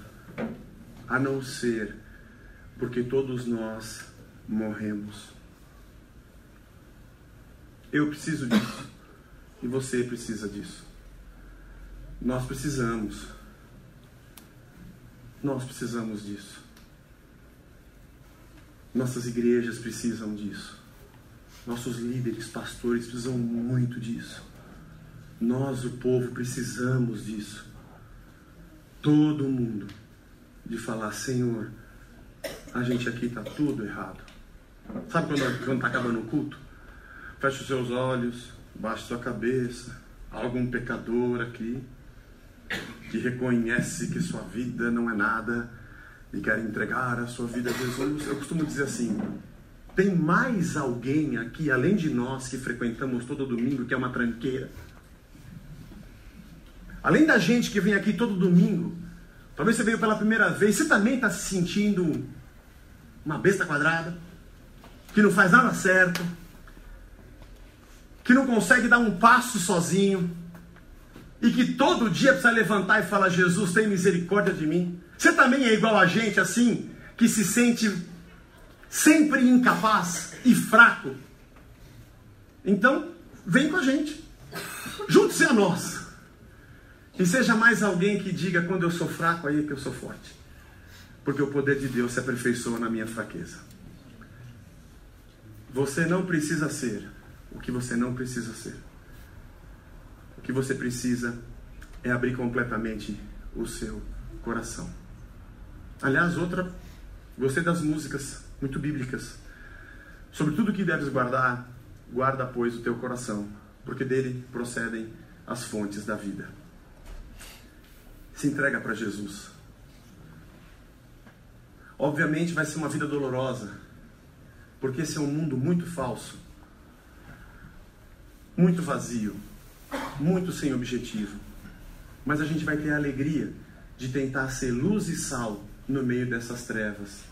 a não ser porque todos nós morremos. Eu preciso disso. E você precisa disso. Nós precisamos. Nós precisamos disso. Nossas igrejas precisam disso. Nossos líderes, pastores precisam muito disso. Nós, o povo, precisamos disso. Todo mundo de falar, Senhor, a gente aqui está tudo errado. Sabe quando está acabando o culto? Feche os seus olhos, baixe sua cabeça. Há algum pecador aqui que reconhece que sua vida não é nada e quer entregar a sua vida a Jesus. Eu costumo dizer assim: tem mais alguém aqui, além de nós que frequentamos todo domingo, que é uma tranqueira? Além da gente que vem aqui todo domingo, talvez você veio pela primeira vez, você também está se sentindo uma besta quadrada, que não faz nada certo, que não consegue dar um passo sozinho e que todo dia precisa levantar e falar: Jesus, tem misericórdia de mim. Você também é igual a gente assim, que se sente sempre incapaz e fraco? Então, vem com a gente. Junte-se a nós. E seja mais alguém que diga: quando eu sou fraco, aí é que eu sou forte. Porque o poder de Deus se aperfeiçoa na minha fraqueza. Você não precisa ser o que você não precisa ser. O que você precisa é abrir completamente o seu coração. Aliás, outra, gostei das músicas muito bíblicas. Sobre tudo que deves guardar, guarda, pois, o teu coração, porque dele procedem as fontes da vida. Se entrega para Jesus. Obviamente vai ser uma vida dolorosa, porque esse é um mundo muito falso muito vazio, muito sem objetivo. Mas a gente vai ter a alegria de tentar ser luz e sal no meio dessas trevas.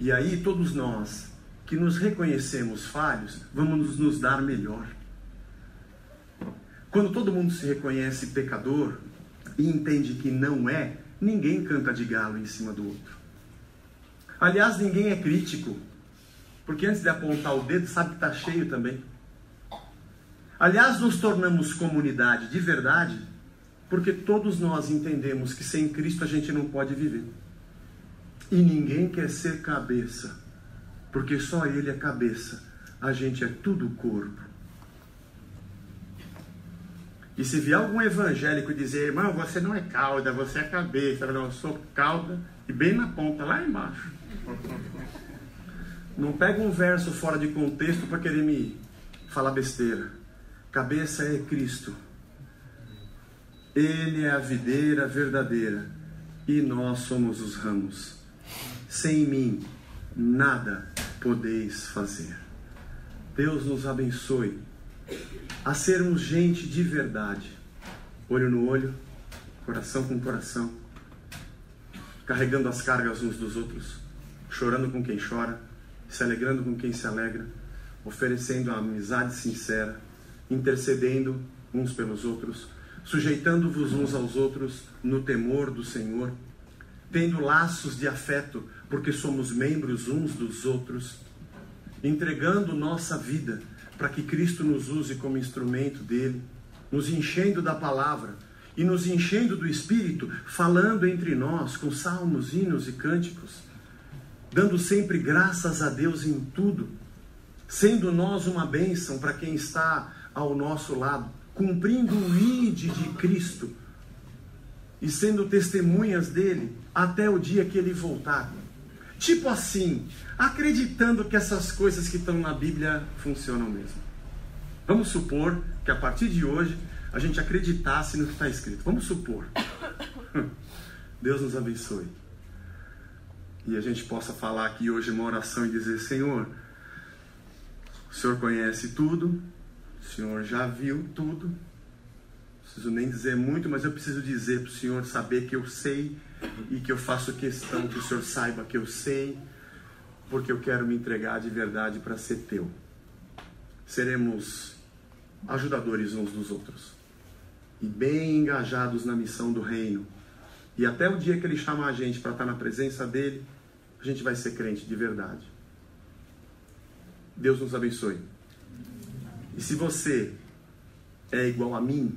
E aí, todos nós que nos reconhecemos falhos, vamos nos dar melhor. Quando todo mundo se reconhece pecador e entende que não é, ninguém canta de galo em cima do outro. Aliás, ninguém é crítico, porque antes de apontar o dedo, sabe que está cheio também. Aliás, nos tornamos comunidade de verdade porque todos nós entendemos que sem Cristo a gente não pode viver. E ninguém quer ser cabeça, porque só Ele é cabeça, a gente é tudo corpo. E se vier algum evangélico dizer, irmão, você não é cauda, você é cabeça, eu, não, eu sou cauda e bem na ponta, lá embaixo. Não pega um verso fora de contexto para querer me falar besteira. Cabeça é Cristo. Ele é a videira verdadeira e nós somos os ramos. Sem mim, nada podeis fazer. Deus nos abençoe a sermos gente de verdade, olho no olho, coração com coração, carregando as cargas uns dos outros, chorando com quem chora, se alegrando com quem se alegra, oferecendo a amizade sincera intercedendo uns pelos outros, sujeitando-vos uns aos outros no temor do Senhor, tendo laços de afeto, porque somos membros uns dos outros, entregando nossa vida para que Cristo nos use como instrumento dele, nos enchendo da palavra e nos enchendo do Espírito, falando entre nós com salmos, hinos e cânticos, dando sempre graças a Deus em tudo, sendo nós uma bênção para quem está ao nosso lado, cumprindo o ide de Cristo e sendo testemunhas dele até o dia que ele voltar. Tipo assim, acreditando que essas coisas que estão na Bíblia funcionam mesmo. Vamos supor que a partir de hoje a gente acreditasse no que está escrito. Vamos supor. Deus nos abençoe. E a gente possa falar aqui hoje uma oração e dizer: Senhor, o Senhor conhece tudo, o Senhor já viu tudo. Não preciso nem dizer muito, mas eu preciso dizer para o Senhor saber que eu sei e que eu faço questão que o Senhor saiba que eu sei, porque eu quero me entregar de verdade para ser teu. Seremos ajudadores uns dos outros e bem engajados na missão do reino. E até o dia que ele chamar a gente para estar na presença dele, a gente vai ser crente de verdade. Deus nos abençoe. E se você é igual a mim,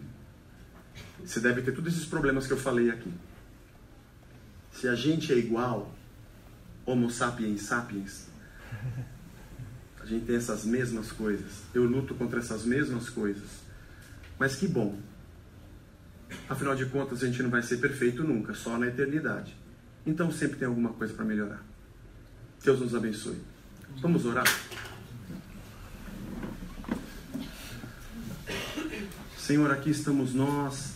você deve ter todos esses problemas que eu falei aqui. Se a gente é igual, Homo sapiens sapiens, a gente tem essas mesmas coisas. Eu luto contra essas mesmas coisas. Mas que bom. Afinal de contas, a gente não vai ser perfeito nunca, só na eternidade. Então sempre tem alguma coisa para melhorar. Deus nos abençoe. Vamos orar? Senhor, aqui estamos nós,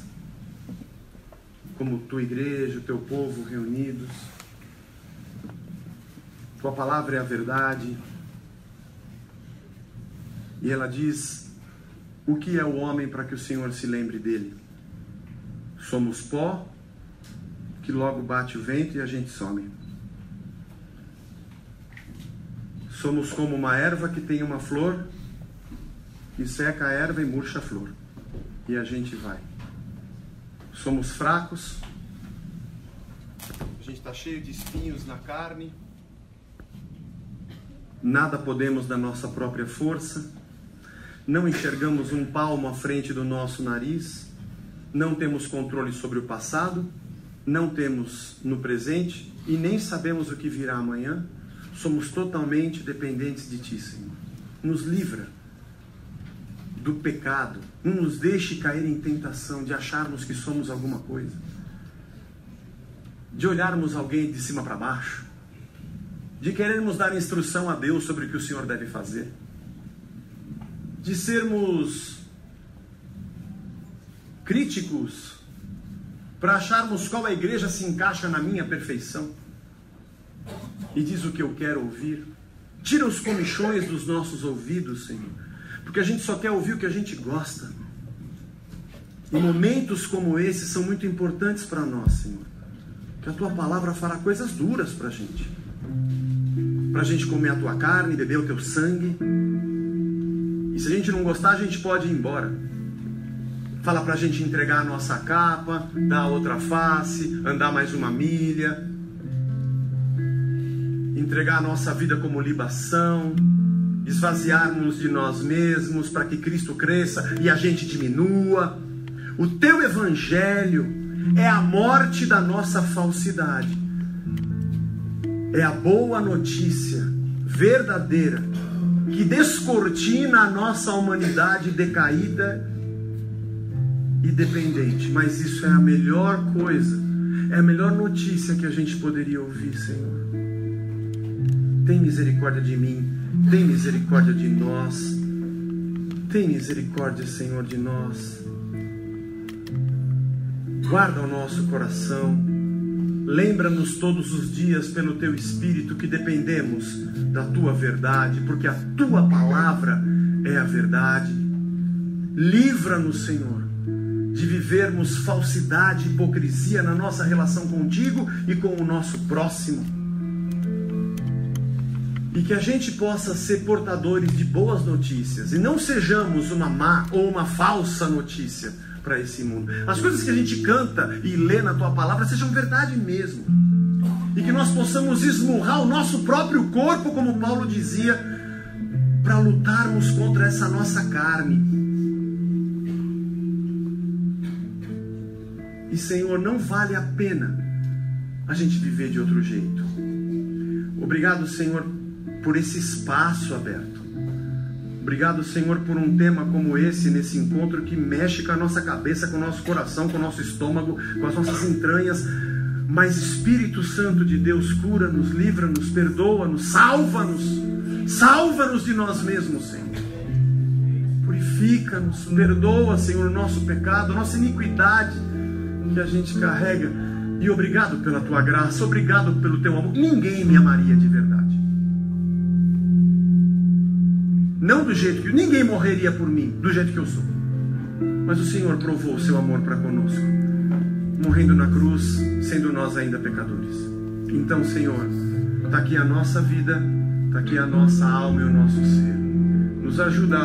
como tua igreja, o teu povo reunidos. Tua palavra é a verdade. E ela diz: O que é o homem para que o Senhor se lembre dele? Somos pó que logo bate o vento e a gente some. Somos como uma erva que tem uma flor e seca a erva e murcha a flor e a gente vai. Somos fracos, a gente está cheio de espinhos na carne, nada podemos da nossa própria força, não enxergamos um palmo à frente do nosso nariz, não temos controle sobre o passado, não temos no presente e nem sabemos o que virá amanhã. Somos totalmente dependentes de Ti, Senhor. Nos livra do pecado, não nos deixe cair em tentação de acharmos que somos alguma coisa, de olharmos alguém de cima para baixo, de querermos dar instrução a Deus sobre o que o Senhor deve fazer, de sermos críticos para acharmos qual a igreja se encaixa na minha perfeição. E diz o que eu quero ouvir. Tira os comichões dos nossos ouvidos, Senhor porque a gente só quer ouvir o que a gente gosta. E momentos como esses são muito importantes para nós, Senhor. Que a tua palavra fará coisas duras para a gente. Para a gente comer a tua carne, beber o teu sangue. E se a gente não gostar, a gente pode ir embora. Fala para a gente entregar a nossa capa, dar a outra face, andar mais uma milha. Entregar a nossa vida como libação esvaziarmos de nós mesmos para que Cristo cresça e a gente diminua. O teu evangelho é a morte da nossa falsidade. É a boa notícia verdadeira que descortina a nossa humanidade decaída e dependente. Mas isso é a melhor coisa, é a melhor notícia que a gente poderia ouvir, Senhor. Tem misericórdia de mim tem misericórdia de nós. Tem misericórdia, Senhor, de nós. Guarda o nosso coração. Lembra-nos todos os dias, pelo teu Espírito, que dependemos da tua verdade, porque a tua palavra é a verdade. Livra-nos, Senhor, de vivermos falsidade e hipocrisia na nossa relação contigo e com o nosso próximo E que a gente possa ser portadores de boas notícias e não sejamos uma má ou uma falsa notícia para esse mundo. As coisas que a gente canta e lê na tua palavra sejam verdade mesmo. E que nós possamos esmurrar o nosso próprio corpo, como Paulo dizia, para lutarmos contra essa nossa carne. E Senhor, não vale a pena a gente viver de outro jeito. Obrigado, Senhor, por esse espaço aberto. Obrigado, Senhor, por um tema como esse, nesse encontro que mexe com a nossa cabeça, com o nosso coração, com o nosso estômago, com as nossas entranhas. Mas Espírito Santo de Deus, cura-nos, livra-nos, perdoa-nos, salva-nos, salva-nos de nós mesmos, Senhor. Purifica-nos, perdoa, Senhor, o nosso pecado, a nossa iniquidade que a gente carrega. E obrigado pela tua graça, obrigado pelo teu amor. Ninguém me amaria de verdade. Não do jeito que ninguém morreria por mim, do jeito que eu sou. Mas o Senhor provou o seu amor para conosco, morrendo na cruz, sendo nós ainda pecadores. Então, Senhor, está aqui a nossa vida, está aqui a nossa alma e o nosso ser. Nos ajuda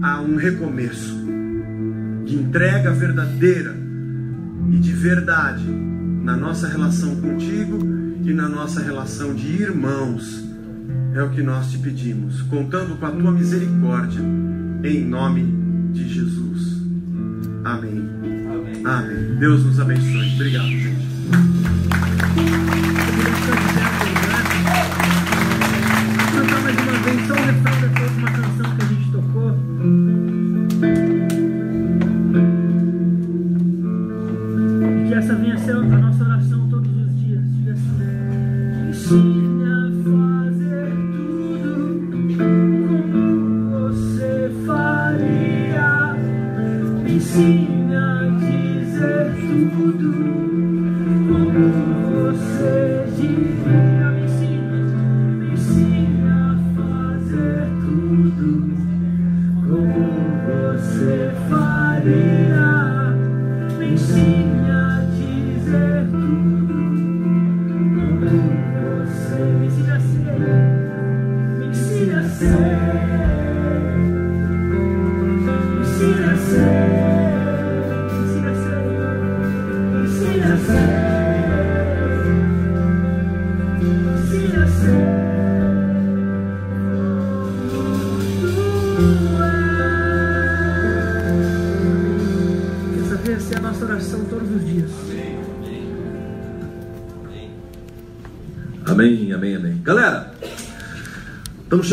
a um recomeço de entrega verdadeira e de verdade na nossa relação contigo e na nossa relação de irmãos é o que nós te pedimos, contando com a tua misericórdia, em nome de Jesus. Amém. Amém. Amém. Deus nos abençoe. Obrigado, gente. Cantar mais uma vez, só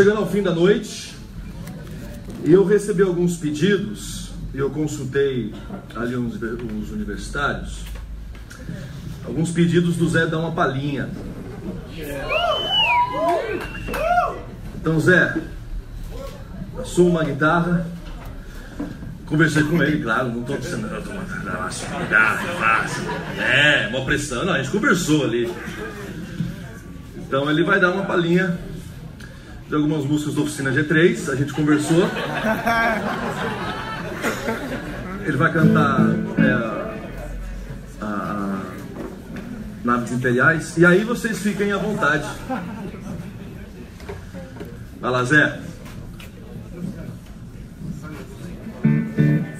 chegando ao fim da noite e eu recebi alguns pedidos e eu consultei ali uns, uns universitários. Alguns pedidos do Zé dar uma palhinha. Então, Zé, assuma uma guitarra. Conversei com ele, claro, não estou dizendo, não, tô mandando uma guitarra, fácil. É, uma pressão. Não, a gente conversou ali. Então ele vai dar uma palhinha de algumas músicas da Oficina G3, a gente conversou. Ele vai cantar é, a, Naves Imperiais. E aí vocês fiquem à vontade. Vai lá, Zé.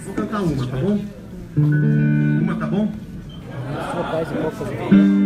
Vou cantar uma, tá bom? Uma, tá bom? Lembre-se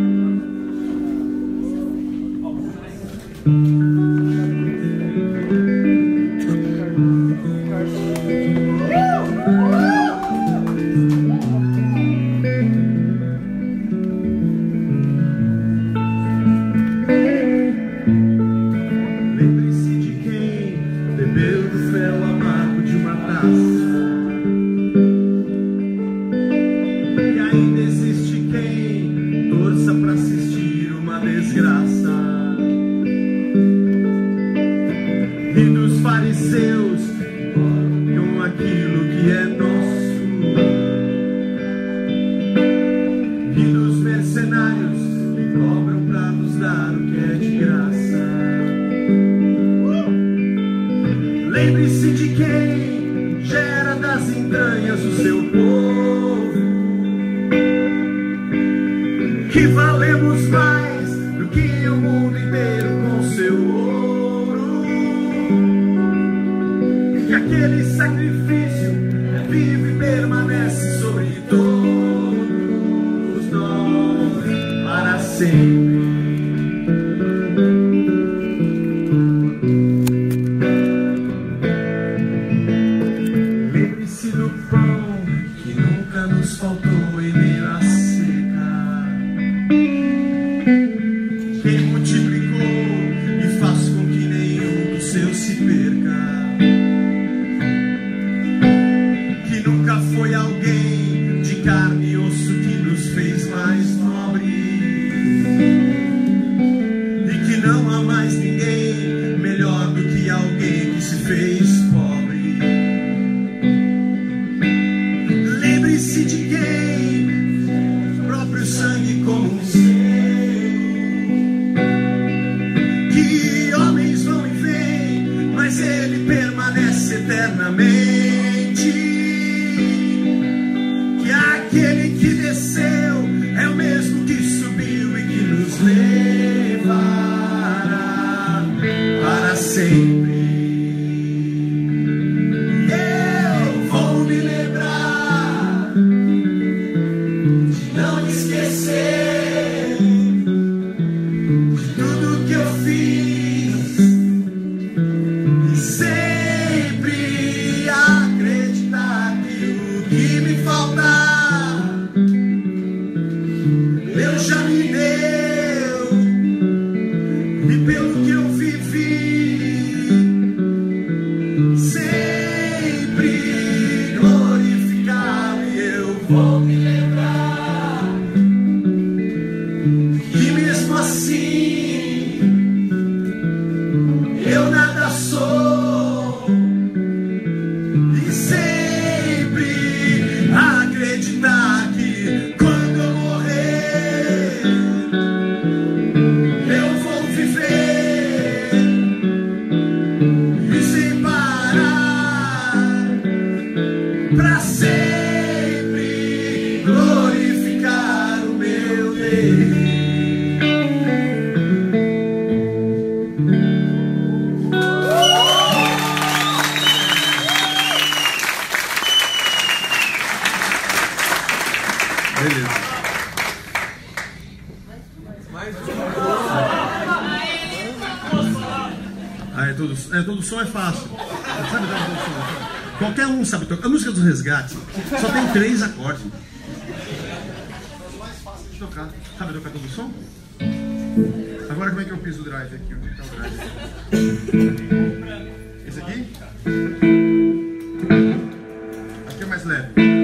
and I made trás aqui, o aqui. Esse aqui? Aqui é mais leve.